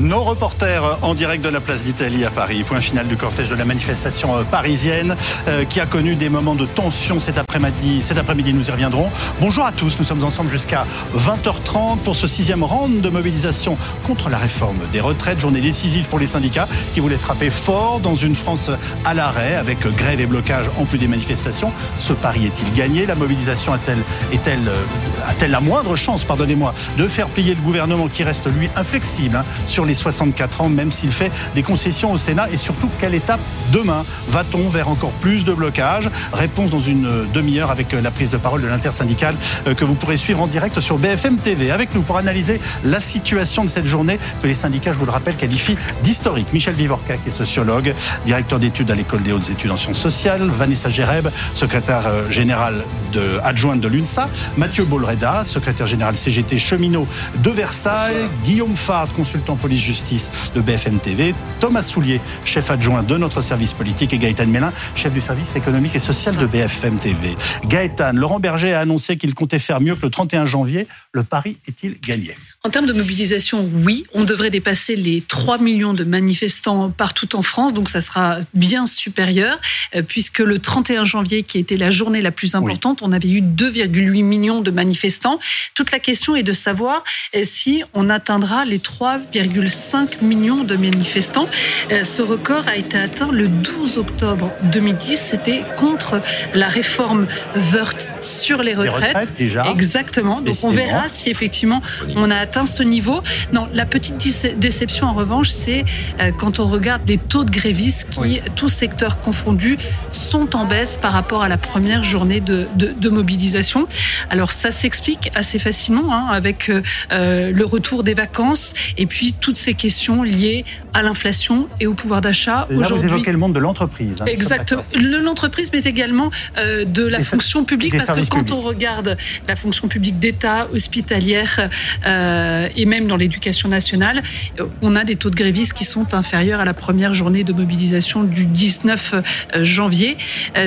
Nos reporters en direct de la place d'Italie à Paris. Point final du cortège de la manifestation euh, parisienne euh, qui a connu des moments de tension cet après-midi. Cet après-midi, nous y reviendrons. Bonjour à tous. Nous sommes ensemble jusqu'à 20h30 pour ce sixième round de mobilisation contre la réforme des retraites. Journée décisive pour les syndicats qui voulaient frapper fort dans une France à l'arrêt avec grève et blocage en plus des manifestations. Ce pari est-il gagné? La mobilisation a-t-elle est-elle euh, a-t-elle la moindre chance, pardonnez-moi, de faire plier le gouvernement qui reste lui inflexible hein, sur les 64 ans, même s'il fait des concessions au Sénat Et surtout, quelle étape demain Va-t-on vers encore plus de blocage Réponse dans une demi-heure avec la prise de parole de l'intersyndicale euh, que vous pourrez suivre en direct sur BFM TV. Avec nous pour analyser la situation de cette journée que les syndicats, je vous le rappelle, qualifient d'historique. Michel Vivorca, qui est sociologue, directeur d'études à l'école des hautes études en sciences sociales. Vanessa Géreb, secrétaire euh, générale de, adjointe de l'UNSA. Mathieu Bolreda, secrétaire général CGT cheminot de Versailles. Guillaume Fard, consultant politique justice de BFM TV, Thomas Soulier, chef adjoint de notre service politique, et Gaëtan Mélin, chef du service économique et social de BFM TV. Gaëtan, Laurent Berger a annoncé qu'il comptait faire mieux que le 31 janvier. Le pari est-il gagné? En termes de mobilisation, oui, on devrait dépasser les 3 millions de manifestants partout en France, donc ça sera bien supérieur, euh, puisque le 31 janvier, qui était la journée la plus importante, on avait eu 2,8 millions de manifestants. Toute la question est de savoir euh, si on atteindra les 3,5 millions de manifestants. Euh, ce record a été atteint le 12 octobre 2010, c'était contre la réforme Wörth sur les retraites. déjà. Exactement, donc on verra si effectivement on a atteint ce niveau. Non, la petite déception en revanche, c'est euh, quand on regarde les taux de grévistes qui, tous secteurs confondus, sont en baisse par rapport à la première journée de, mobilisation. Alors ça s'explique assez facilement hein, avec euh, euh, le retour des vacances et puis toutes ces questions liées à l'inflation et au pouvoir d'achat. Aujourd'hui, vous évoquez le monde de l'entreprise. Hein, Exactement, l'entreprise, mais également de la fonction publique, parce que quand on regarde la fonction publique d'État, hospitalière, euh, et même dans l'éducation nationale, euh, on a des taux de grévistes qui sont inférieurs à la première journée de mobilisation du 19 euh, janvier.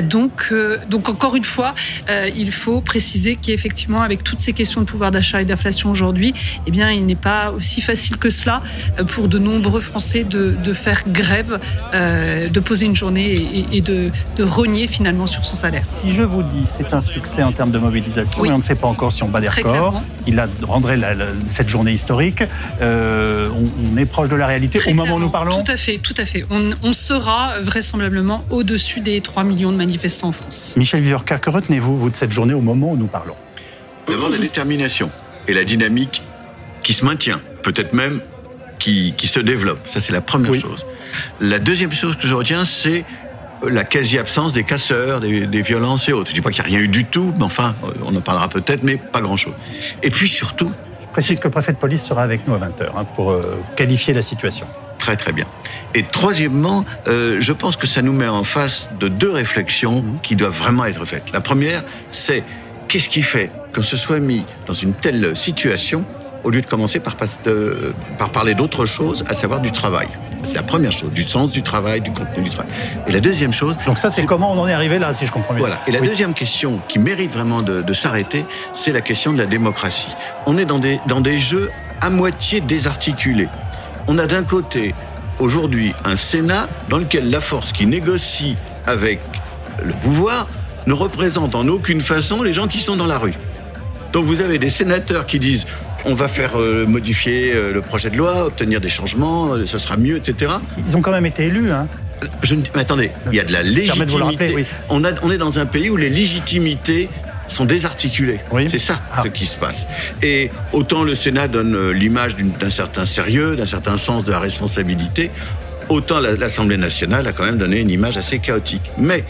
Donc, donc encore une fois, il faut préciser qu'effectivement, avec toutes ces questions de pouvoir d'achat et d'inflation aujourd'hui, eh bien, il n'est pas aussi facile que cela pour de nombreux Français de, de faire grève, de poser une journée et, de, de, rogner finalement sur son salaire. Si je vous dis c'est un succès en termes de mobilisation, et on ne sait pas encore si on bat les records, il a, rendrait la, cette journée historique. Euh, on, est proche de la réalité au moment où nous parlons Tout à fait, tout à fait. On, sera vraisemblablement au-dessus des 3 millions de manifestants en France. Michel Viorca, que retenez-vous, vous, de cette journée au moment où nous parlons? D'abord, la détermination et la dynamique qui se maintient, peut-être même qui, qui, se développe. Ça, c'est la première chose. La deuxième chose que je retiens, c'est la quasi-absence des casseurs, des, violences et autres. Je dis pas qu'il n'y a rien eu du tout, mais enfin, on en parlera peut-être, mais pas grand-chose. Et puis surtout... Précise que le préfet de police sera avec nous à 20h hein, pour euh, qualifier la situation. Très très bien. Et troisièmement, euh, je pense que ça nous met en face de deux réflexions qui doivent vraiment être faites. La première, c'est qu'est-ce qui fait qu'on se soit mis dans une telle situation au lieu de commencer par, par parler d'autre chose, à savoir du travail. C'est la première chose, du sens du travail, du contenu du travail. Et la deuxième chose... Donc ça, c'est comment on en est arrivé là, si je comprends bien. Voilà. Et la deuxième question qui mérite vraiment de, de s'arrêter, c'est la question de la démocratie. On est dans des, dans des jeux à moitié désarticulés. On a d'un côté, aujourd'hui, un Sénat dans lequel la force qui négocie avec le pouvoir ne représente en aucune façon les gens qui sont dans la rue. Donc vous avez des sénateurs qui disent on va faire euh, modifier euh, le projet de loi, obtenir des changements, euh, ce sera mieux, etc. Ils ont quand même été élus, hein je mais attendez, il y a de la légitimité. on, a, on est dans un pays où les légitimités sont désarticulées. C'est ça ah. ce qui se passe. Et autant le Sénat donne l'image d'un certain sérieux, d'un certain sens de la responsabilité, autant l'Assemblée nationale a quand même donné une image assez chaotique. Mais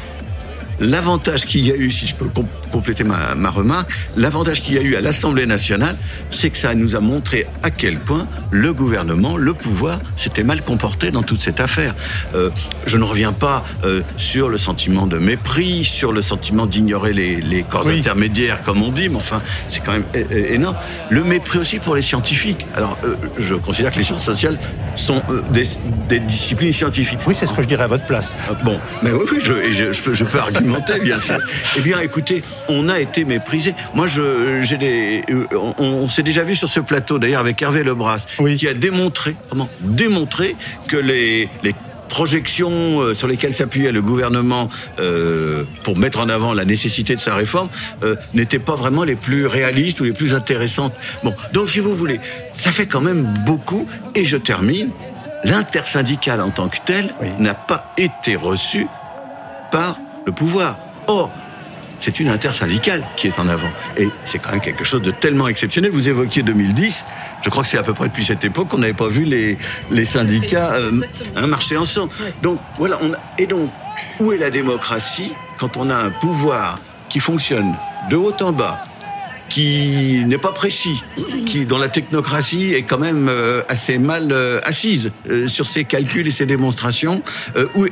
L'avantage qu'il y a eu, si je peux compléter ma, ma remarque, l'avantage qu'il y a eu à l'Assemblée nationale, c'est que ça nous a montré à quel point le gouvernement, le pouvoir, s'était mal comporté dans toute cette affaire. Euh, je ne reviens pas euh, sur le sentiment de mépris, sur le sentiment d'ignorer les, les corps intermédiaires, comme on dit, mais enfin, c'est quand même énorme. Le mépris aussi pour les scientifiques. Alors, euh, je considère que les sciences sociales sont euh, des, des, disciplines scientifiques. Oui, c'est ce que je dirais à votre place. Bon, mais oui, oui je, je, je peux argumenter bien sûr. Eh bien, écoutez, on a été méprisé. Moi, je, j'ai des, euh, on, s'est déjà vu sur ce plateau, d'ailleurs, avec Hervé Lebras, qui a démontré, comment, démontré que les, les projections euh, sur lesquelles s'appuyait le gouvernement euh, pour mettre en avant la nécessité de sa réforme euh, n'étaient pas vraiment les plus réalistes ou les plus intéressantes. Bon, donc si vous voulez, ça fait quand même beaucoup. Et je termine. L'intersyndicale en tant que tel n'a pas été reçu par le pouvoir. Or, c'est une intersyndicale qui est en avant. Et c'est quand même quelque chose de tellement exceptionnel. Vous évoquiez 2010. Je crois que c'est à peu près depuis cette époque qu'on n'avait pas vu les, les syndicats euh, marcher ensemble. Donc, voilà. On et donc, où est la démocratie quand on a un pouvoir qui fonctionne de haut en bas, qui n'est pas précis, qui dans la technocratie est quand même euh, assez mal euh, assise euh, sur ses calculs et ses démonstrations,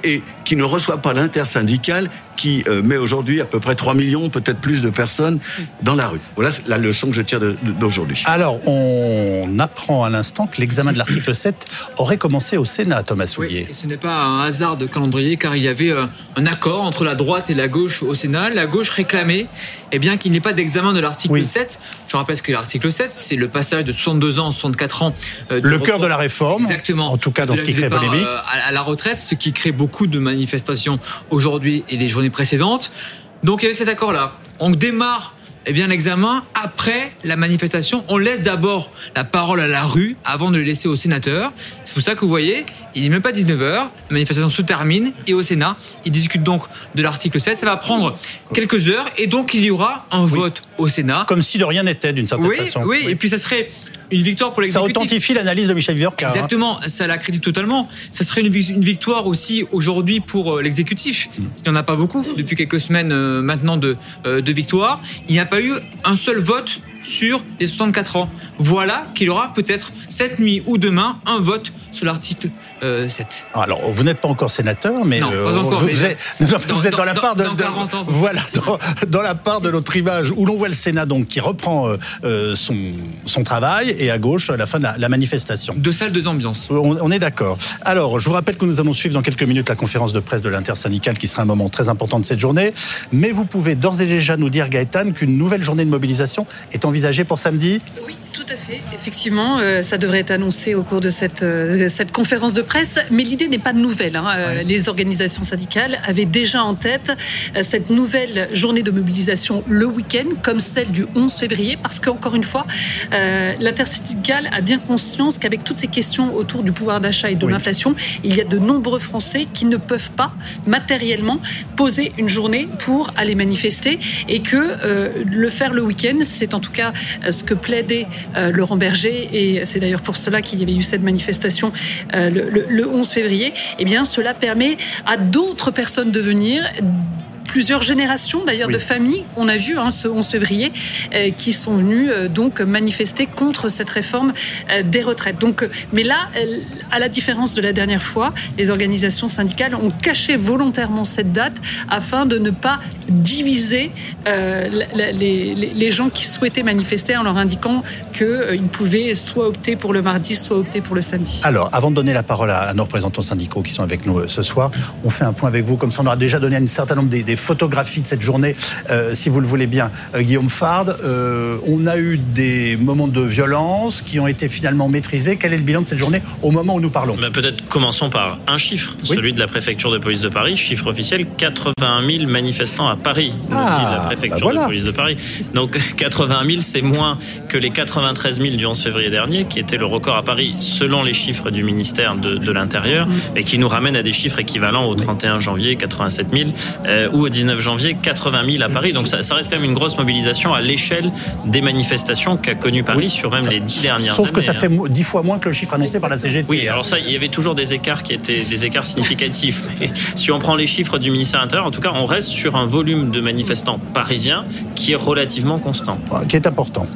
et qui ne reçoit pas l'intersyndicale qui met aujourd'hui à peu près 3 millions, peut-être plus de personnes dans la rue. Voilà la leçon que je tire d'aujourd'hui. Alors, on apprend à l'instant que l'examen de l'article 7 aurait commencé au Sénat, Thomas Soulier. Oui, et ce n'est pas un hasard de calendrier, car il y avait un accord entre la droite et la gauche au Sénat. La gauche réclamait eh bien, qu'il n'y ait pas d'examen de l'article 7. Je rappelle que l'article 7, c'est le passage de 62 ans à 64 ans. Euh, le cœur de la réforme. Exactement. En tout cas, dans ce qui crée polémique. Euh, à la retraite, ce qui crée beaucoup de manifestations aujourd'hui et les journées précédentes. Donc, il y avait cet accord-là. On démarre eh bien l'examen après la manifestation. On laisse d'abord la parole à la rue avant de le laisser au sénateur. C'est pour ça que vous voyez, il n'est même pas 19h, la manifestation se termine et au Sénat, ils discutent donc de l'article 7. Ça va prendre quelques heures et donc il y aura un vote au Sénat. Comme si de rien n'était d'une certaine façon. Oui, oui, et puis ça serait une victoire pour l'exécutif. Ça authentifie l'analyse de Michel Viorca. Hein. Exactement, ça l'accrédite totalement. Ça serait une, victoire aussi aujourd'hui pour euh, l'exécutif. Mm. Il n'y en a pas beaucoup depuis quelques semaines euh, maintenant de, euh, de victoire. Il n'y a pas eu un seul vote sur les 64 ans. Voilà qu'il y aura peut-être cette nuit ou demain un vote sur l'article 7. Euh, Alors, vous n'êtes pas encore sénateur, mais, non, pas euh, encore, vous, êtes, vous, êtes, dans, la part de, voilà dans, la part de notre image où l'on voit le Sénat donc qui reprend euh, son, son travail et à gauche à la fin de la, manifestation. Deux salles, deux ambiances. On, on est d'accord. Alors, je vous rappelle que nous allons suivre dans quelques minutes la conférence de presse de l'intersyndicale qui sera un moment très important de cette journée. Mais vous pouvez d'ores et déjà nous dire, Gaëtan, qu'une nouvelle journée de mobilisation est envisagée pour samedi? Oui, tout à fait. Effectivement, ça devrait être annoncé au cours de cette cette conférence de presse, mais l'idée n'est pas nouvelle. Hein. Euh, les organisations syndicales avaient déjà en tête euh, cette nouvelle journée de mobilisation le week-end, comme celle du 11 février, parce qu'encore une fois, euh, l'intersyndicale a bien conscience qu'avec toutes ces questions autour du pouvoir d'achat et de l'inflation, il y a de nombreux Français qui ne peuvent pas matériellement poser une journée pour aller manifester et que le faire le week-end, c'est en tout cas ce que plaidait Laurent Berger. Et c'est d'ailleurs pour cela qu'il y avait eu cette manifestation euh, le, 11 février, eh bien, cela permet à d'autres personnes de venir plusieurs générations d'ailleurs de familles, on a vu hein, ce 11 février, euh, qui sont venues euh, donc manifester contre cette réforme euh, des retraites. Donc, mais là, à la différence de la dernière fois, les organisations syndicales ont caché volontairement cette date afin de ne pas diviser les, gens qui souhaitaient manifester en leur indiquant qu'ils pouvaient soit opter pour le mardi, soit opter pour le samedi. Alors, avant de donner la parole à, nos représentants syndicaux qui sont avec nous ce soir, on fait un point avec vous, comme ça on aura déjà donné un certain nombre des, des photographie de cette journée, euh, si vous le voulez bien, euh, Guillaume Fard. Euh, on a eu des moments de violence qui ont été finalement maîtrisés. Quel est le bilan de cette journée au moment où nous parlons? Ben, Peut-être commençons par un chiffre, celui de la préfecture de police de Paris, chiffre officiel 80 000 manifestants à Paris, ah, la préfecture bah de police de Paris. Donc 80 000, c'est moins que les 93 000 du 11 février dernier, qui était le record à Paris selon les chiffres du ministère de, l'Intérieur, et qui nous ramène à des chiffres équivalents au 31 janvier 87 000 ou au 19 janvier, 80 000 à Paris. Donc ça, reste quand même une grosse mobilisation à l'échelle des manifestations qu'a connu Paris sur même les dix dernières Sauf années. Sauf que ça fait hein. dix fois moins que le chiffre annoncé par la CGT. Oui, alors ça, il y avait toujours des écarts qui étaient des écarts significatifs. Mais si on prend les chiffres du ministère intérieur, en tout cas, on reste sur un volume de manifestants parisiens qui est relativement constant. Qui est important.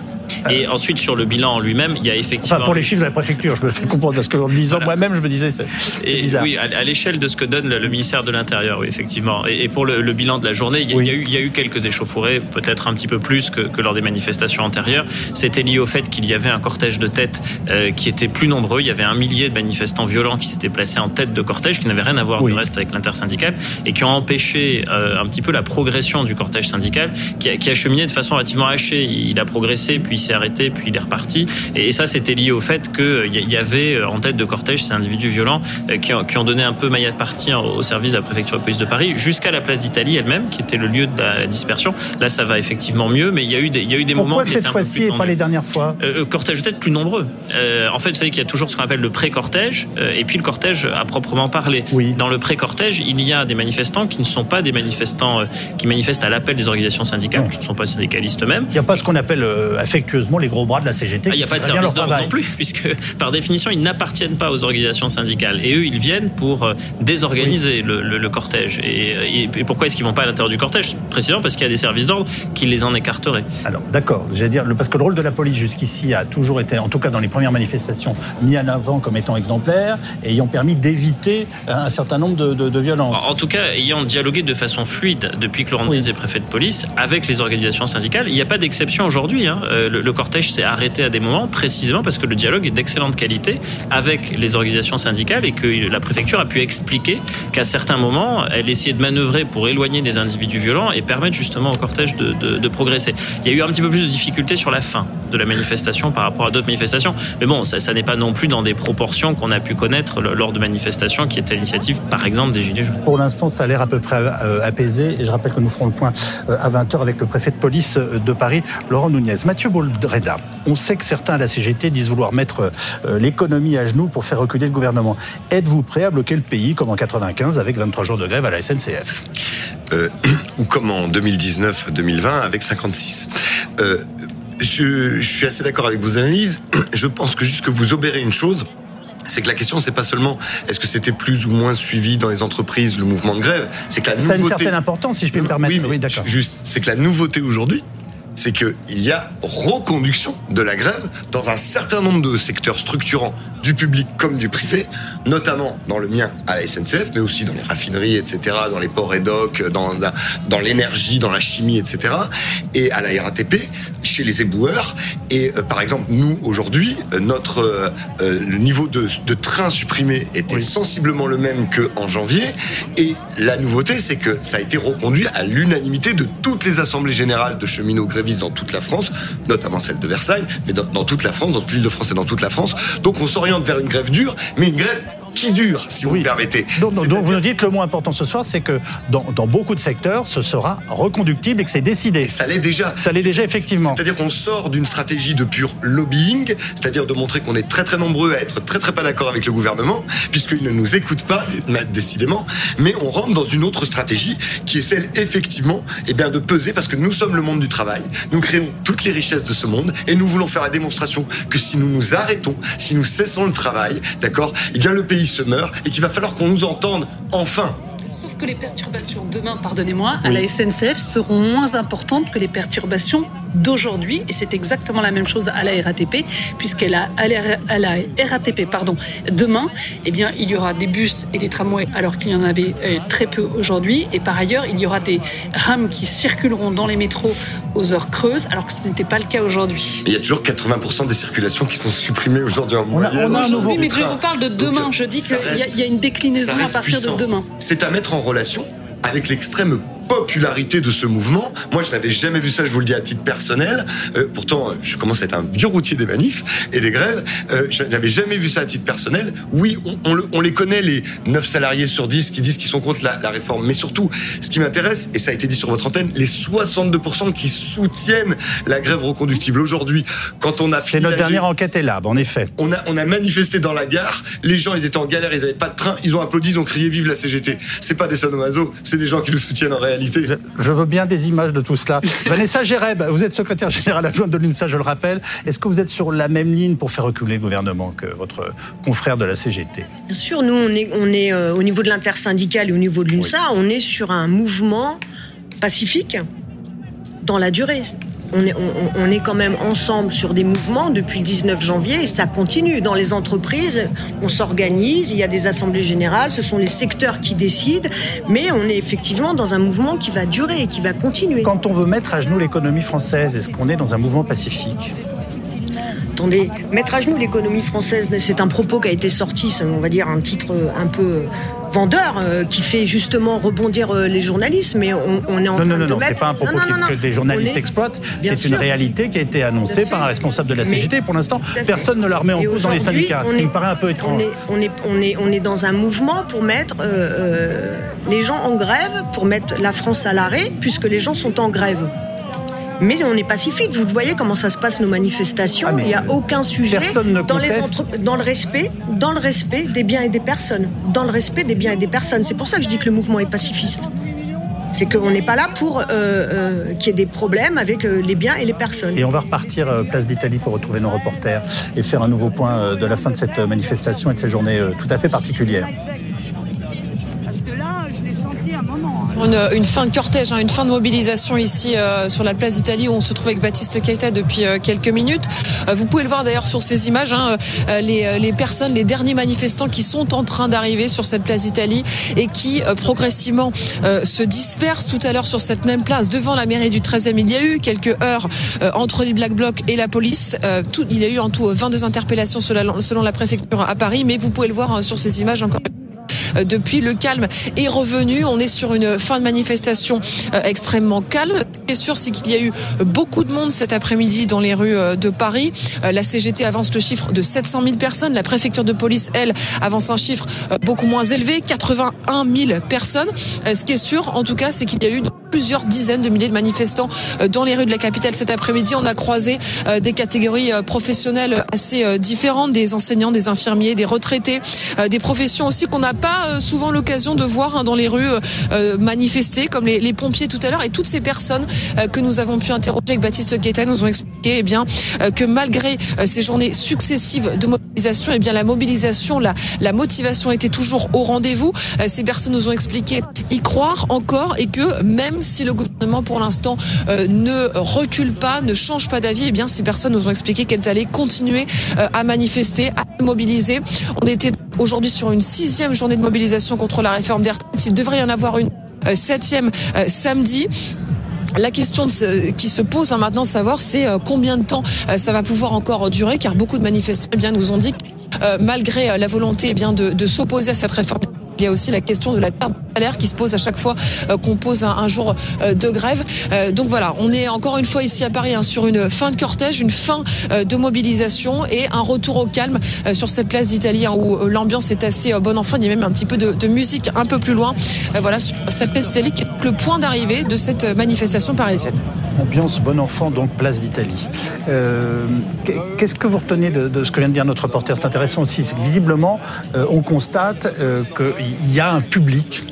Et ensuite, sur le bilan en lui-même, il y a effectivement. Enfin, pour les chiffres de la préfecture, je me fais comprendre, parce qu'en disant moi-même, je me disais, c'est bizarre. Oui, à, l'échelle de ce que donne le, ministère de l'Intérieur, oui, effectivement. Et, pour le, bilan de la journée, il y, a, eu, il y a eu quelques échauffourées, peut-être un petit peu plus que, que lors des manifestations antérieures. C'était lié au fait qu'il y avait un cortège de tête euh, qui était plus nombreux. Il y avait un millier de manifestants violents qui s'étaient placés en tête de cortège, qui n'avaient rien à voir du reste avec l'intersyndicale, et qui ont empêché euh, un petit peu la progression du cortège syndical, qui a, qui a cheminé de façon relativement hachée. Il a progressé, puis il s'est arrêté, puis il est reparti. Et, ça, c'était lié au fait qu'il y avait euh, en tête de cortège ces individus violents qui ont, qui ont donné un peu maillat de partie au service de la préfecture de police de Paris, jusqu'à la place d'Italie elle-même, qui était le lieu de la dispersion. Là, ça va effectivement mieux, mais il y a eu des, il y a eu des Pourquoi moments qui cette fois-ci et pas les dernières fois? Euh, Cortège peut-être plus nombreux. Euh, en fait, vous savez qu'il y a toujours ce qu'on appelle le pré-cortège euh, et puis le cortège à proprement parler. Oui. Dans le pré-cortège, il y a des manifestants qui ne sont pas des manifestants euh, qui manifestent à l'appel des organisations syndicales, qui ne sont pas syndicalistes eux-mêmes. Il n'y a pas ce qu'on appelle euh, affectueusement les gros bras de la CGT. Ah, il n'y a pas de service d'ordre non plus, puisque par définition, ils n'appartiennent pas aux organisations syndicales. Et eux, ils viennent pour désorganiser le, le, le, cortège. Et, et, et pourquoi est-ce qu'ils vont pas à l'intérieur du cortège? Précisément parce qu'il y a des services d'ordre qui les en écarteraient. Alors, d'accord. J'allais dire, parce que le rôle de la police jusqu'ici a toujours été, en tout cas dans les premières manifestations, mis en avant comme étant exemplaire et ayant permis d'éviter un certain nombre de, de, de, violences. En tout cas, ayant dialogué de façon fluide depuis que Laurent oui. est préfet de police avec les organisations syndicales, il n'y a pas d'exception aujourd'hui. Hein. Le, le, cortège s'est arrêté à des moments précisément parce que le dialogue est d'excellente qualité avec les organisations syndicales et que la préfecture a pu expliquer qu'à certains moments, elle essayait de manœuvrer pour éloigner des individus violents et permettre justement au cortège de, progresser. Il y a eu un petit peu plus de difficultés sur la fin de la manifestation par rapport à d'autres manifestations. Mais bon, ça, n'est pas non plus dans des proportions qu'on a pu connaître lors de manifestations qui étaient l'initiative, par exemple, des Gilets jaunes. Pour l'instant, ça a l'air à peu près apaisé. Et je rappelle que nous ferons le point à 20h avec le préfet de police de Paris, Laurent Nunez. Mathieu On sait que certains à la CGT disent vouloir mettre l'économie à genoux pour faire reculer le gouvernement. Êtes-vous prêt à bloquer le pays comme en 95 avec 23 jours de grève à la SNCF euh, Ou comme en 2019-2020 avec 56 euh, je, je, suis assez d'accord avec vos analyses. Je pense que juste que vous obérez une chose, c'est que la question, c'est pas seulement est-ce que c'était plus ou moins suivi dans les entreprises le mouvement de grève, c'est que la ça nouveauté. Ça a une certaine importance, si je peux me permettre. Oui, oui d'accord. Juste, c'est que la nouveauté aujourd'hui, c'est qu'il y a reconduction de la grève dans un certain nombre de secteurs structurants du public comme du privé, notamment dans le mien à la SNCF, mais aussi dans les raffineries, etc., dans les ports et docks, dans, dans l'énergie, dans la chimie, etc., et à la RATP, chez les éboueurs. Et euh, par exemple, nous, aujourd'hui, notre euh, le niveau de, de train supprimé était oui. sensiblement le même qu'en janvier, et la nouveauté, c'est que ça a été reconduit à l'unanimité de toutes les assemblées générales de cheminots grévistes dans toute la France, notamment celle de Versailles, mais dans, dans toute la France, dans toute l'île de France et dans toute la France. Donc on s'oriente vers une grève dure, mais une grève qui dure, si vous oui. me permettez. Donc, donc vous nous dites le mot important ce soir, c'est que dans, dans, beaucoup de secteurs, ce sera reconductible et que c'est décidé. Et ça l'est déjà. Ça l'est déjà, effectivement. C'est-à-dire qu'on sort d'une stratégie de pur lobbying, c'est-à-dire de montrer qu'on est très très nombreux à être très très pas d'accord avec le gouvernement, puisqu'il ne nous écoute pas, décidément, mais on rentre dans une autre stratégie qui est celle, effectivement, eh bien, de peser, parce que nous sommes le monde du travail, nous créons toutes les richesses de ce monde, et nous voulons faire la démonstration que si nous nous arrêtons, si nous cessons le travail, d'accord, eh bien le pays se meurt et qu'il va falloir qu'on nous entende enfin. Sauf que les perturbations demain, pardonnez-moi, oui. à la SNCF seront moins importantes que les perturbations d'aujourd'hui et c'est exactement la même chose à la RATP puisqu'elle a à la, à la RATP pardon demain eh bien il y aura des bus et des tramways alors qu'il y en avait euh, très peu aujourd'hui et par ailleurs il y aura des rames qui circuleront dans les métros aux heures creuses alors que ce n'était pas le cas aujourd'hui. Il y a toujours 80% des circulations qui sont supprimées aujourd'hui en moyenne. On a, on a un nouveau oui, mais je vous parle de demain, Donc, je dis qu'il y, y, a une déclinaison à partir puissant. de demain. C'est à mettre en relation avec l'extrême popularité de ce mouvement. Moi, je n'avais jamais vu ça, je vous le dis à titre personnel. Euh, pourtant, je commence à être un vieux routier des manifs et des grèves. Euh, je n'avais jamais vu ça à titre personnel. Oui, on, on, on, les connaît, les 9 salariés sur 10 qui disent qu'ils sont contre la, la, réforme. Mais surtout, ce qui m'intéresse, et ça a été dit sur votre antenne, les 62% qui soutiennent la grève reconductible. Aujourd'hui, quand on a... C'est notre dernière enquête est là, en effet. On a, on a manifesté dans la gare, les gens, ils étaient en galère, ils n'avaient pas de train, ils ont applaudi, ils ont crié « Vive la CGT ». C'est pas des sadomaso, c'est des gens qui nous soutiennent en réalité. Je, je, veux bien des images de tout cela. Vanessa Géreb, vous êtes secrétaire générale adjointe de l'UNSA, je le rappelle. Est-ce que vous êtes sur la même ligne pour faire reculer le gouvernement que votre confrère de la CGT Bien sûr, nous, on est, on est euh, au niveau de l'intersyndical et au niveau de l'UNSA, oui. on est sur un mouvement pacifique dans la durée. On est, quand même ensemble sur des mouvements depuis le 19 janvier et ça continue. Dans les entreprises, on s'organise, il y a des assemblées générales, ce sont les secteurs qui décident, mais on est effectivement dans un mouvement qui va durer et qui va continuer. Quand on veut mettre à genoux l'économie française, est-ce qu'on est dans un mouvement pacifique? Attendez, mettre à genoux l'économie française, c'est un propos qui a été sorti, on va dire un titre un peu vendeur euh, qui fait justement rebondir euh, les journalistes, mais on, on est en non, train non, de non, c'est pas un propos que des journalistes exploitent, c'est une réalité qui a été annoncée par un responsable de la CGT. Pour l'instant, personne ne la remet en cause dans les syndicats, ce qui me paraît un peu étrange. On est, on est, on est, dans un mouvement pour mettre euh, les gens en grève, pour mettre la France à l'arrêt, puisque les gens sont en grève. Mais on est pacifique. Vous voyez comment ça se passe nos manifestations. Ah, il n'y a aucun sujet dans, les dans le respect, dans le respect des biens et des personnes. Dans le respect des biens et des personnes. C'est pour ça que je dis que le mouvement est pacifiste. C'est qu'on n'est pas là pour euh, euh, qu'il y ait des problèmes avec euh, les biens et les personnes. Et on va repartir place d'Italie pour retrouver nos reporters et faire un nouveau point de la fin de cette manifestation et de cette journée tout à fait particulière. Une, fin de cortège, hein, une fin de mobilisation ici euh, sur la place d'Italie où on se trouve avec Baptiste Keita depuis euh, quelques minutes. Euh, vous pouvez le voir d'ailleurs sur ces images, hein, les, personnes, les derniers manifestants qui sont en train d'arriver sur cette place d'Italie et qui progressivement se dispersent tout à l'heure sur cette même place devant la mairie du 13e. Il y a eu quelques heures entre les Black Blocs et la police. Tout, il y a eu en tout 22 interpellations selon la préfecture à Paris, mais vous pouvez le voir hein, sur ces images encore euh, depuis. Le calme est revenu. On est sur une fin de manifestation euh, extrêmement calme. Ce qui est sûr, c'est qu'il y a eu beaucoup de monde cet après-midi dans les rues euh, de Paris. La CGT avance le chiffre de 700 000 personnes. La préfecture de police, elle, avance un chiffre beaucoup moins élevé, 81 000 personnes. Ce qui est sûr, en tout cas, c'est qu'il y a eu plusieurs dizaines de milliers de manifestants dans les rues de la capitale cet après-midi. On a croisé des catégories professionnelles assez différentes, des enseignants, des infirmiers, des retraités, des professions aussi qu'on n'a pas euh, souvent l'occasion de voir hein, dans les rues euh, euh, manifester, comme les, pompiers tout à l'heure, et toutes ces personnes que nous avons pu interroger avec Baptiste Guetta nous ont expliqué eh bien que malgré ces journées successives de mobilisation, eh bien la mobilisation, la, la motivation était toujours au rendez-vous. Ces personnes nous ont expliqué y croire encore et que même si le gouvernement pour l'instant ne recule pas, ne change pas d'avis, eh bien ces personnes nous ont expliqué qu'elles allaient continuer à manifester, à mobiliser. On était aujourd'hui sur une sixième journée de mobilisation contre la réforme des. Il devrait y en avoir une euh, septième euh, samedi. La question qui se pose hein, maintenant, savoir, c'est euh, combien de temps ça va pouvoir encore durer, car beaucoup de manifestants eh bien, nous ont dit que malgré la volonté eh de s'opposer à cette réforme il y a aussi la question de la perte de salaire qui se pose à chaque fois euh, qu'on pose un, jour euh, de grève. Euh, donc voilà, on est encore une fois ici à Paris hein, sur une fin de cortège, une fin de mobilisation et un retour au calme sur cette place d'Italie hein, où l'ambiance est assez bonne enfant. Il y a même un petit peu de, musique un peu plus loin. voilà, sur cette place d'Italie qui est le point d'arrivée de cette manifestation parisienne. Ambiance bon enfant, donc place d'Italie. Qu'est-ce que vous retenez de, ce que vient de dire notre reporter? C'est intéressant aussi, c'est que visiblement, on constate qu'il il y a un public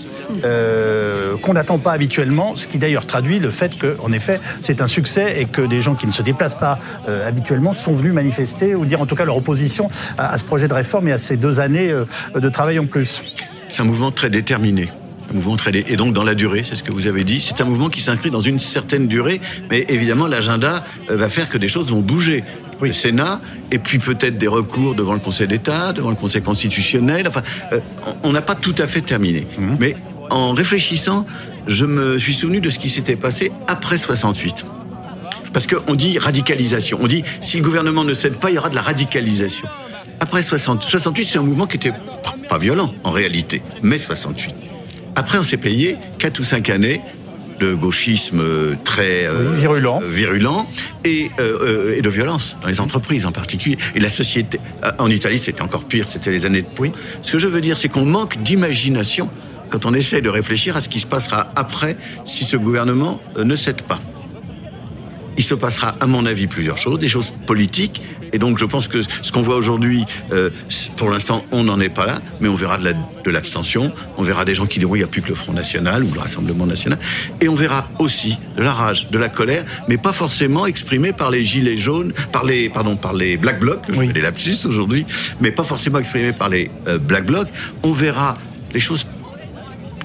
euh, qu'on n'attend pas habituellement, ce qui d'ailleurs traduit le fait qu'en effet c'est un succès et que des gens qui ne se déplacent pas euh, habituellement sont venus manifester ou dire en tout cas leur opposition à, ce projet de réforme et à ces deux années euh, de travail en plus. C'est un mouvement très déterminé. Mouvement très et donc dans la durée, c'est ce que vous avez dit. C'est un mouvement qui s'inscrit dans une certaine durée, mais évidemment l'agenda va faire que des choses vont bouger le Sénat, et puis peut-être des recours devant le Conseil d'État, devant le Conseil constitutionnel. Enfin, euh, on n'a pas tout à fait terminé. Mhm. Mais en réfléchissant, je me suis souvenu de ce qui s'était passé après 68. Parce qu'on dit radicalisation. On dit si le gouvernement ne cède pas, il y aura de la radicalisation. Après 60, 68, c'est un mouvement qui était pas violent en réalité, mais 68. Après, on s'est payé 4 ou 5 années de gauchisme très euh, virulent, euh, virulent et, euh, et, de violence dans les entreprises en particulier. Et la société, en Italie, c'était encore pire, c'était les années de... Oui. Ce que je veux dire, c'est qu'on manque d'imagination quand on essaie de réfléchir à ce qui se passera après si ce gouvernement ne cède pas il se passera, à mon avis, plusieurs choses, des choses politiques. Et donc, je pense que ce qu'on voit aujourd'hui, euh, pour l'instant, on n'en est pas là, mais on verra de l'abstention, on verra des gens qui diront il n'y a plus que le Front National ou le Rassemblement National, et on verra aussi de la rage, de la colère, mais pas forcément exprimée par les gilets jaunes, par les, pardon, par les Black Blocs, oui. les lapsus aujourd'hui, mais pas forcément exprimée par les euh, Black Blocs. On verra des choses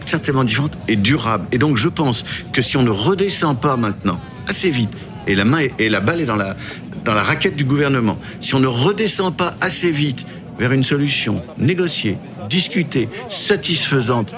certainement différentes et durables. Et donc, je pense que si on ne redescend pas maintenant, assez vite, et la main et la balle est dans la dans la raquette du gouvernement. Si on ne redescend pas assez vite vers une solution négociée, discutée, satisfaisante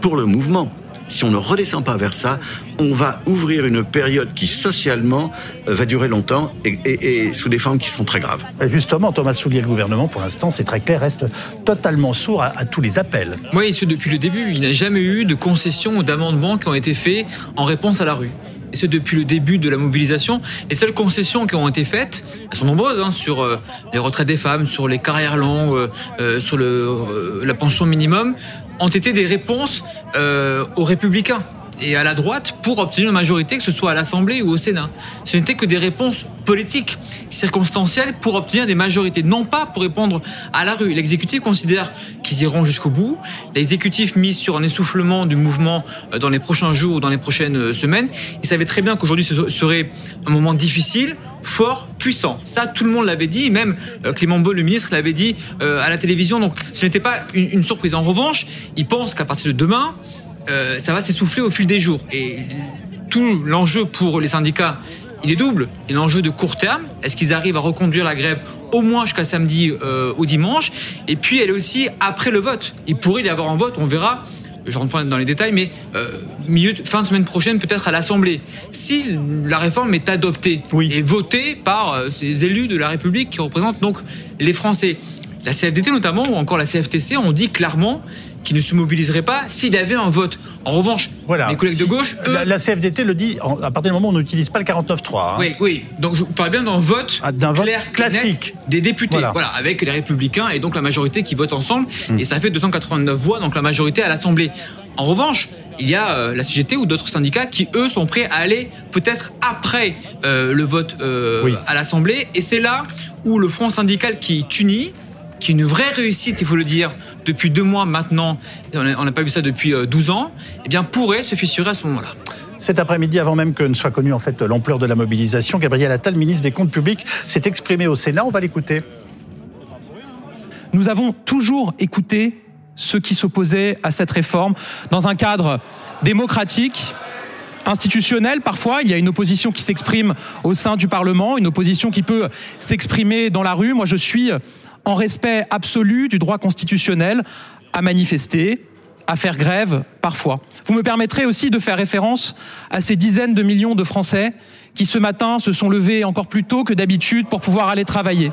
pour le mouvement, si on ne redescend pas vers ça, on va ouvrir une période qui socialement va durer longtemps et, sous des formes qui sont très graves. Justement, Thomas Soulier, le gouvernement, pour l'instant, c'est très clair, reste totalement sourd à, tous les appels. Oui, ce depuis le début. Il n'y a jamais eu de concessions ou d'amendements qui ont été faits en réponse à la rue et ce depuis le début de la mobilisation. Les seules concessions qui ont été faites, elles sont nombreuses, hein, sur euh, les retraites des femmes, sur les carrières longues, euh, sur le, la pension minimum, ont été des réponses aux républicains et à la droite pour obtenir une majorité, que ce soit à l'Assemblée ou au Sénat. Ce n'était que des réponses politiques, circonstancielles, pour obtenir des majorités, non pas pour répondre à la rue. L'exécutif considère qu'ils iront jusqu'au bout. L'exécutif mise sur un essoufflement du mouvement euh, dans les prochains jours ou dans les prochaines euh, semaines. Il savait très bien qu'aujourd'hui ce serait un moment difficile, fort, puissant. Ça, tout le monde l'avait dit, même euh, Clément Beaune, le ministre, l'avait dit à la télévision. Donc ce n'était pas une surprise. En revanche, il pense qu'à partir de demain, euh, ça va s'essouffler au fil des jours. Et tout l'enjeu pour les syndicats, il est double. Il y a l'enjeu de court terme. Est-ce qu'ils arrivent à reconduire la grève au moins jusqu'à samedi euh, ou dimanche? Et puis elle est aussi après le vote. Il pourrait y avoir un vote, on verra. Je rentre pas dans les détails, mais euh, milieu, fin de semaine prochaine, peut-être à l'Assemblée. Si la réforme est adoptée et votée par ces élus de la République qui représentent donc les Français, la CFDT notamment, ou encore la CFTC, ont dit clairement qui ne se mobiliserait pas s'il y avait un vote. En revanche, voilà. les collègues de gauche, eux, la, CFDT le dit à partir du moment où on n'utilise pas le 49.3. Hein. Oui, oui. Donc je parle bien d'un vote, ah, d'un vote classique des députés. Voilà. avec les Républicains et donc la majorité qui vote ensemble. Hmm. Et ça fait 289 voix, donc la majorité à l'Assemblée. En revanche, il y a euh, la CGT ou d'autres syndicats qui, eux, sont prêts à aller peut-être après euh, le vote euh, à l'Assemblée. Et c'est là où le front syndical qui est uni, qui est une vraie réussite, il faut le dire, depuis deux mois maintenant, on n'a pas vu ça depuis 12 euh, ans, eh bien pourrait se fissurer à ce moment-là. Cet après-midi, avant même que ne soit connue en fait l'ampleur de la mobilisation, Gabriel Attal, ministre des Comptes publics, s'est exprimé au Sénat. On va l'écouter. Nous avons toujours écouté ceux qui s'opposaient à cette réforme dans un cadre démocratique, institutionnel parfois. Il y a une opposition qui s'exprime au sein du Parlement, une opposition qui peut s'exprimer dans la rue. Moi, je suis en respect absolu du droit constitutionnel à manifester, à faire grève parfois. Vous me permettrez aussi de faire référence à ces dizaines de millions de Français qui ce matin se sont levés encore plus tôt que d'habitude pour pouvoir aller travailler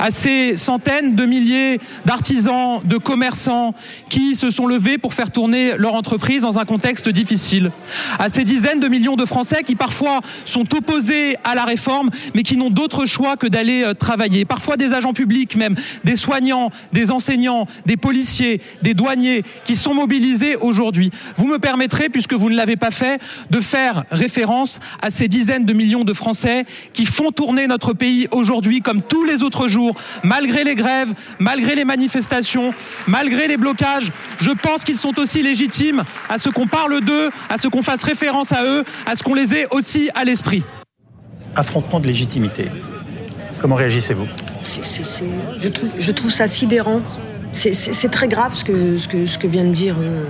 à ces centaines de milliers d'artisans, de commerçants qui se sont levés pour faire tourner leur entreprise dans un contexte difficile, à ces dizaines de millions de Français qui parfois sont opposés à la réforme, mais qui n'ont d'autre choix que d'aller euh, travailler, parfois des agents publics même, des soignants, des enseignants, des policiers, des douaniers qui sont mobilisés aujourd'hui. Vous me permettrez, puisque vous ne l'avez pas fait, de faire référence à ces dizaines de millions de Français qui font tourner notre pays aujourd'hui comme tous les autres jours malgré les grèves, malgré les manifestations, malgré les blocages. Je pense qu'ils sont aussi légitimes à ce qu'on parle d'eux, à ce qu'on fasse référence à eux, à ce qu'on les ait aussi à l'esprit. Affrontement de légitimité. Comment réagissez-vous? Je, trouve, ça sidérant. C'est très grave ce que, ce que, ce que vient de dire euh,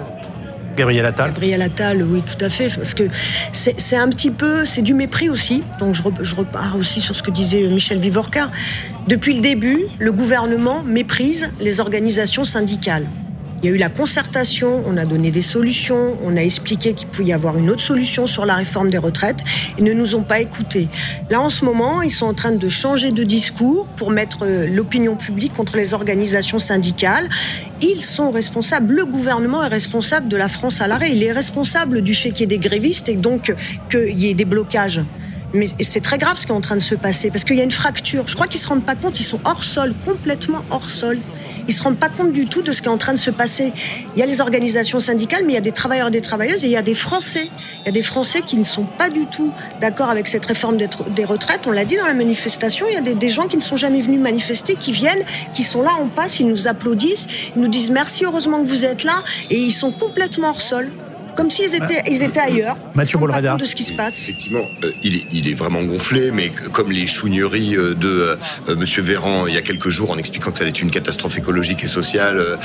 Gabriel Attal Gabriel Attal, oui, tout à fait. Parce que c'est un petit peu, c'est du mépris aussi. Donc je, repars aussi sur ce que disait Michel Vivorca. Depuis le début, le gouvernement méprise les organisations syndicales. Il y a eu la concertation, on a donné des solutions, on a expliqué qu'il pouvait y avoir une autre solution sur la réforme des retraites. Ils ne nous ont pas écoutés. Là, en ce moment, ils sont en train de changer de discours pour mettre euh, l'opinion publique contre les organisations syndicales. Ils sont responsables, le gouvernement est responsable de la France à l'arrêt. Il est responsable du fait qu'il y ait des grévistes et donc qu'il y ait des blocages. Mais c'est très grave ce qui est en train de se passer parce qu'il y a une fracture. Je crois qu'ils se rendent pas compte, ils sont hors sol, complètement hors sol. Ils se rendent pas compte du tout de ce qui est en train de se passer. Il y a les organisations syndicales, mais il y a des travailleurs et des travailleuses et il y a des Français. Il y a des Français qui ne sont pas du tout d'accord avec cette réforme des retraites. On l'a dit dans la manifestation, il y a des, gens qui ne sont jamais venus manifester, qui viennent, qui sont là, on passe, ils nous applaudissent, ils nous disent merci, heureusement que vous êtes là, et ils sont complètement hors sol comme s'ils étaient, ils étaient ailleurs. Mathieu Bolreda. de ce qui se passe. Effectivement, euh, il, est, il est vraiment gonflé, mais comme les chouigneries euh, de euh, Monsieur Véran il y a quelques jours en expliquant que ça allait être une catastrophe écoulogique et sociale.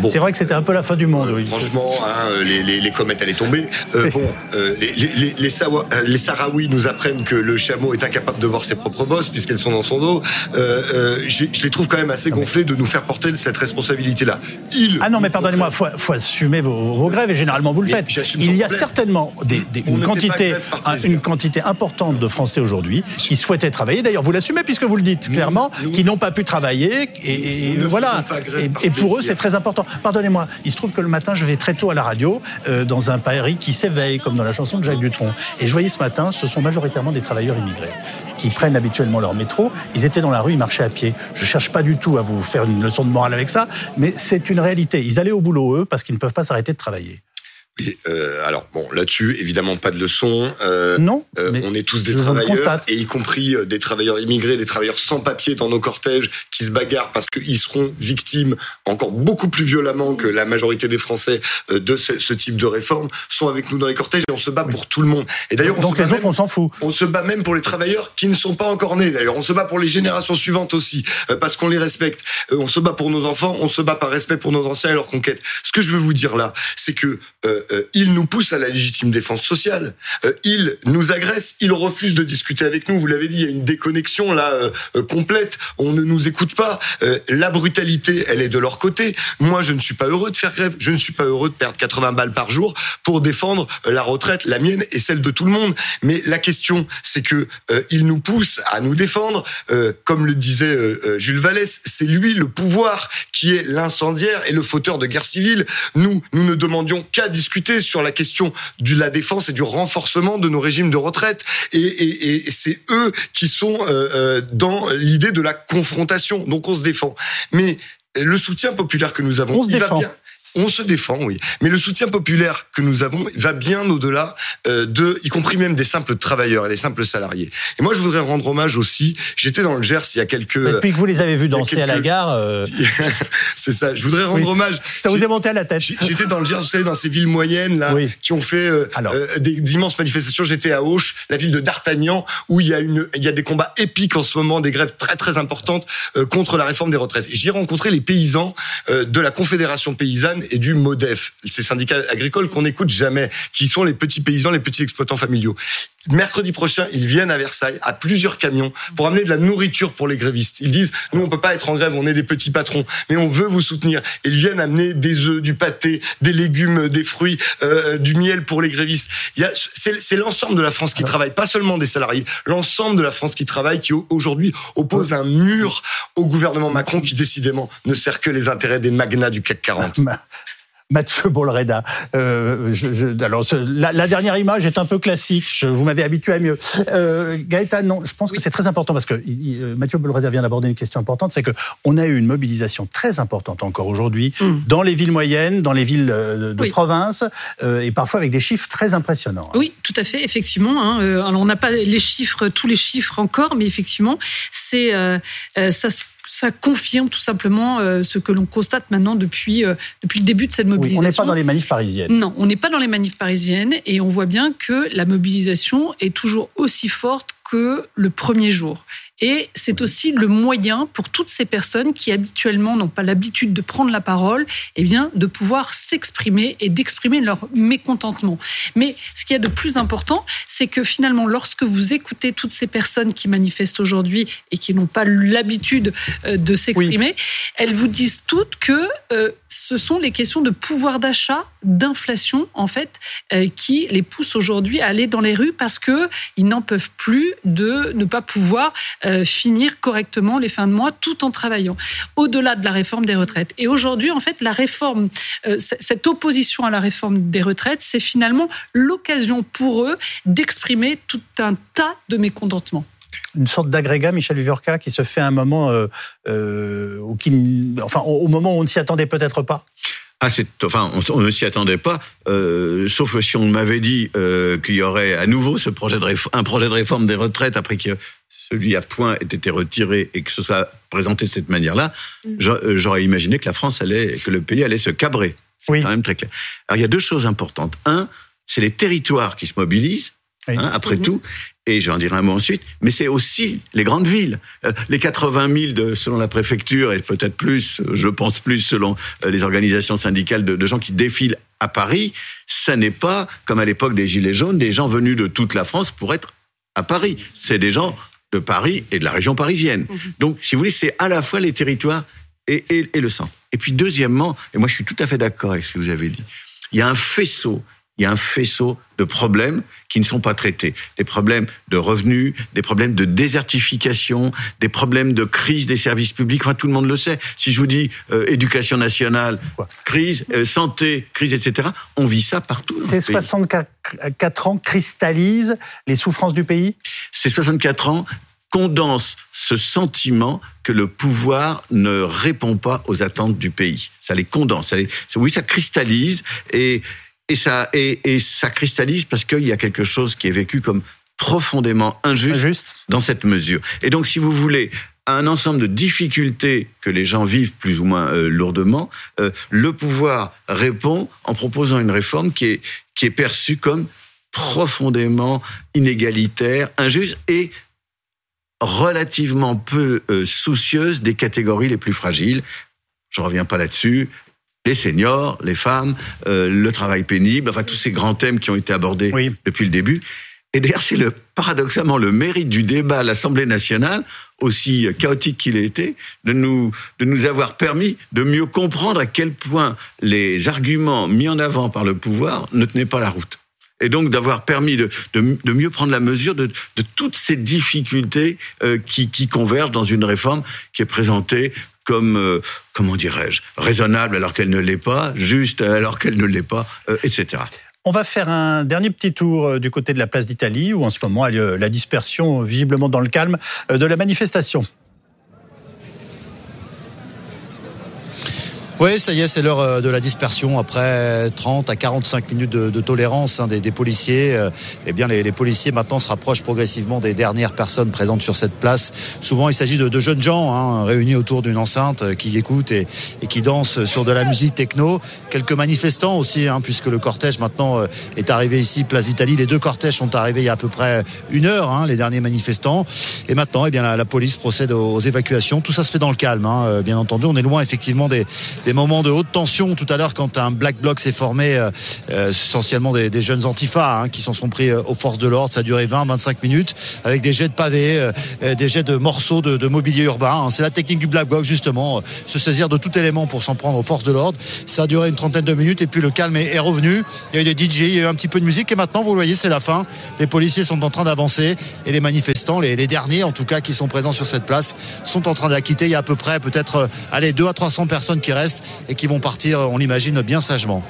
bon, c'est vrai que c'était un peu la fin du monde. Oui. Franchement, hein, les, les, les, comètes allaient tomber. bon, les, les, les, les Sahraouis nous apprennent que le chameau est incapable de voir ses propres bosses puisqu'elles sont dans son dos. je, je les trouve quand même assez gonflés de nous faire porter cette responsabilité-là. Il, ah non, mais pardonnez-moi, faut, faut assumer vos, vos grèves et généralement vous le faites. Il y a certainement des, une, quantité, une quantité importante de Français aujourd'hui qui souhaitaient travailler. D'ailleurs, vous l'assumez puisque vous le dites clairement, qui n'ont pas pu travailler. Et, voilà. Et, pour eux, c'est très important. Pardonnez-moi, il se trouve que le matin, je vais très tôt à la radio euh, dans un Paris qui s'éveille, comme dans la chanson de Jacques Dutronc. Et je voyais ce matin, ce sont majoritairement des travailleurs immigrés qui prennent habituellement leur métro. Ils étaient dans la rue, ils marchaient à pied. Je cherche pas du tout à vous faire une leçon de morale avec ça, mais c'est une réalité. Ils allaient au boulot eux parce qu'ils ne peuvent pas s'arrêter de travailler. Euh, alors bon, là-dessus, évidemment, pas de leçon. Euh, non. Euh, on est tous des travailleurs, et y compris des travailleurs immigrés, des travailleurs sans papier dans nos cortèges qui se bagarrent parce qu'ils seront victimes encore beaucoup plus violemment que la majorité des Français de ce, type de réforme, sont avec nous dans les cortèges et on se bat pour tout le monde. Et d'ailleurs, donc les autres, on s'en fout. On se bat même pour les travailleurs qui ne sont pas encore nés. D'ailleurs, on se bat pour les générations suivantes aussi parce qu'on les respecte. on se bat pour nos enfants, on se bat par respect pour nos anciens et leur conquête. Ce que je veux vous dire là, c'est que euh, il nous pousse à la légitime défense sociale. Euh, il nous agresse, il refuse de discuter avec nous. Vous l'avez dit, il y a une déconnexion là euh, complète. On ne nous écoute pas. la brutalité, elle est de leur côté. Moi, je ne suis pas heureux de faire grève. Je ne suis pas heureux de perdre 80 balles par jour pour défendre la retraite, la mienne et celle de tout le monde. Mais la question, c'est que il nous pousse à nous défendre. comme le disait Jules Vallès, c'est lui le pouvoir qui est l'incendiaire et le fauteur de guerre civile. Nous, nous ne demandions qu'à discuter sur la question de la défense et du renforcement de nos régimes de retraite. Et, c'est eux qui sont euh, euh, dans l'idée de la confrontation. Donc on se défend. Mais le soutien populaire que nous avons, on se défend. On se défend, oui. Mais le soutien populaire que nous avons va bien au-delà euh, de, y compris même des simples travailleurs et des simples salariés. Et moi, je voudrais rendre hommage aussi. J'étais dans le Gers il y a quelques. Depuis que vous les avez vus danser à la gare. Euh, c'est ça. Je voudrais rendre hommage. Ça vous est monté à la tête. J'étais dans le Gers, vous savez, dans ces villes moyennes là, qui ont fait euh, d'immenses manifestations. J'étais à Auch, la ville de D'Artagnan, où il y a une, il y a des combats épiques en ce moment, des grèves très très importantes contre la réforme des retraites. J'y ai rencontré les paysans de la Confédération paysanne et du MODEF, ces syndicats agricoles qu'on n'écoute jamais, qui sont les petits paysans, les petits exploitants familiaux. Mercredi prochain, ils viennent à Versailles à plusieurs camions pour amener de la nourriture pour les grévistes. Ils disent nous on peut pas être en grève, on est des petits patrons, mais on veut vous soutenir. Ils viennent amener des œufs, du pâté, des légumes, des fruits, euh, du miel pour les grévistes. Il y a c'est l'ensemble de la France qui travaille, pas seulement des salariés, l'ensemble de la France qui travaille, qui aujourd'hui oppose un mur au gouvernement Macron qui décidément ne sert que les intérêts des magnats du CAC 40. Mathieu Bolreda. Euh, je, alors, la, dernière image est un peu classique. Je, vous m'avez habitué à mieux. Euh, Gaëtan, non, je pense que c'est très important parce que euh, Mathieu Bolreda vient d'aborder une question importante, c'est que on a eu une mobilisation très importante encore aujourd'hui mm. dans les villes moyennes, dans les villes euh, de province, euh, et parfois avec des chiffres très impressionnants. Oui, tout à fait, effectivement. Hein. alors, on n'a pas les chiffres, tous les chiffres encore, mais effectivement, c'est ça se ça confirme tout simplement euh, ce que l'on constate maintenant depuis, euh, depuis le début de cette mobilisation. on n'est pas dans les manifs parisiennes. Non, on n'est pas dans les manifs parisiennes et on voit bien que la mobilisation est toujours aussi forte que le premier jour. Et c'est aussi le moyen pour toutes ces personnes qui habituellement n'ont pas l'habitude de prendre la parole, eh bien, de pouvoir s'exprimer et d'exprimer leur mécontentement. Mais ce qui est de plus important, c'est que finalement, lorsque vous écoutez toutes ces personnes qui manifestent aujourd'hui et qui n'ont pas l'habitude euh, de s'exprimer, elles vous disent toutes que euh, ce sont les questions de pouvoir d'achat, d'inflation, en fait, euh, qui les poussent aujourd'hui à aller dans les rues parce que ils n'en peuvent plus de ne pas pouvoir euh, finir correctement les fins de mois tout en travaillant, au-delà de la réforme des retraites. Et aujourd'hui, en fait, la réforme, euh, cette opposition à la réforme des retraites, c'est finalement l'occasion pour eux d'exprimer tout un tas de mécontentements une sorte d'agrégat, Michel Vivorca, qui se fait à un moment, euh, euh, enfin, au, moment où on ne s'y attendait peut-être pas ah, c'est, enfin, on, ne s'y attendait pas, euh, sauf si on m'avait dit euh, qu'il y aurait à nouveau ce projet de un projet de réforme des retraites après que celui à point ait été retiré et que ce soit présenté de cette manière-là. Mm. J'aurais imaginé que la France allait, que le pays allait se cabrer. C'est quand même très clair. Alors il y a deux choses importantes. Un, c'est les territoires qui se mobilisent. Hein, après mhm. tout, et j'en dirai un mot ensuite, mais c'est aussi les grandes villes. Euh, les 80 000 de, selon la préfecture, et peut-être plus, je pense plus selon euh, les organisations syndicales de, de gens qui défilent à Paris, ça n'est pas, comme à l'époque des Gilets jaunes, des gens venus de toute la France pour être à Paris. C'est des gens de Paris et de la région parisienne. Mhm. Donc, si vous voulez, c'est à la fois les territoires et, et, et le centre. Et puis, deuxièmement, et moi je suis tout à fait d'accord avec ce que vous avez dit, il y a un faisceau il y a un faisceau de problèmes qui ne sont pas traités. Des problèmes de revenus, des problèmes de désertification, des problèmes de crise des services publics. Enfin, tout le monde le sait. Si je vous dis euh, éducation nationale, crise, euh, santé, crise, etc., on vit ça partout. Ces 64 ans cristallisent les souffrances du pays? Ces 64 ans condensent ce sentiment que le pouvoir ne répond pas aux attentes du pays. Ça les condense. Ça oui, ça cristallise et et ça, et, ça cristallise parce qu'il y a quelque chose qui est vécu comme profondément injuste, dans cette mesure. Et donc, si vous voulez, un ensemble de difficultés que les gens vivent plus ou moins euh, lourdement, euh, le pouvoir répond en proposant une réforme qui est, qui est perçue comme profondément inégalitaire, injuste et relativement peu euh, soucieuse des catégories les plus fragiles. Je reviens pas là-dessus les seniors, les femmes, euh, le travail pénible, enfin tous ces grands thèmes qui ont été abordés depuis le début. Et d'ailleurs, c'est le, paradoxalement le mérite du débat à l'Assemblée nationale, aussi chaotique qu'il ait été, de nous, de nous avoir permis de mieux comprendre à quel point les arguments mis en avant par le pouvoir ne tenaient pas la route. Et donc d'avoir permis de, de, de, mieux prendre la mesure de, de toutes ces difficultés euh, qui, qui convergent dans une réforme qui est présentée comme, euh, comment dirais-je, raisonnable alors qu'elle ne l'est pas, juste alors qu'elle ne l'est pas, euh, etc. On va faire un dernier petit tour euh, du côté de la place d'Italie, où en ce moment, a la dispersion, visiblement dans le calme, de la manifestation. Oui, ça y est, c'est l'heure euh, de la dispersion après 30 à 45 minutes de, tolérance hein, des, policiers. Euh, eh bien, les, policiers maintenant se rapprochent progressivement des dernières personnes présentes sur cette place. Souvent, il s'agit de, jeunes gens hein, réunis autour d'une enceinte euh, qui écoutent et, qui dansent sur de la musique techno. Quelques manifestants aussi, hein, puisque le cortège maintenant est arrivé ici, place d'Italie. Les deux cortèges sont arrivés il y a à peu près une heure, les derniers manifestants. Et maintenant, eh bien, la, police procède aux, évacuations. Tout ça se fait dans le calme, bien entendu. On est loin effectivement des moments de haute tension tout à l'heure quand un black bloc s'est formé, euh, euh, essentiellement des, des, jeunes antifas hein, qui s'en sont pris euh, aux forces de l'ordre. Ça a duré 20-25 minutes avec des jets de pavés, des jets de morceaux de, mobilier urbain. Hein. C'est la technique du black bloc justement, se saisir de tout élément pour s'en prendre aux forces de l'ordre. Ça a duré une trentaine de minutes et puis le calme est, revenu. Il y a eu des DJ, il y a eu un petit peu de musique et maintenant vous le voyez c'est la fin. Les policiers sont en train d'avancer et les manifestants, les, les, derniers en tout cas qui sont présents sur cette place, sont en train de la quitter. Il y a à peu près peut-être allez deux à 300 personnes qui restent et qui vont partir, on l'imagine, bien sagement.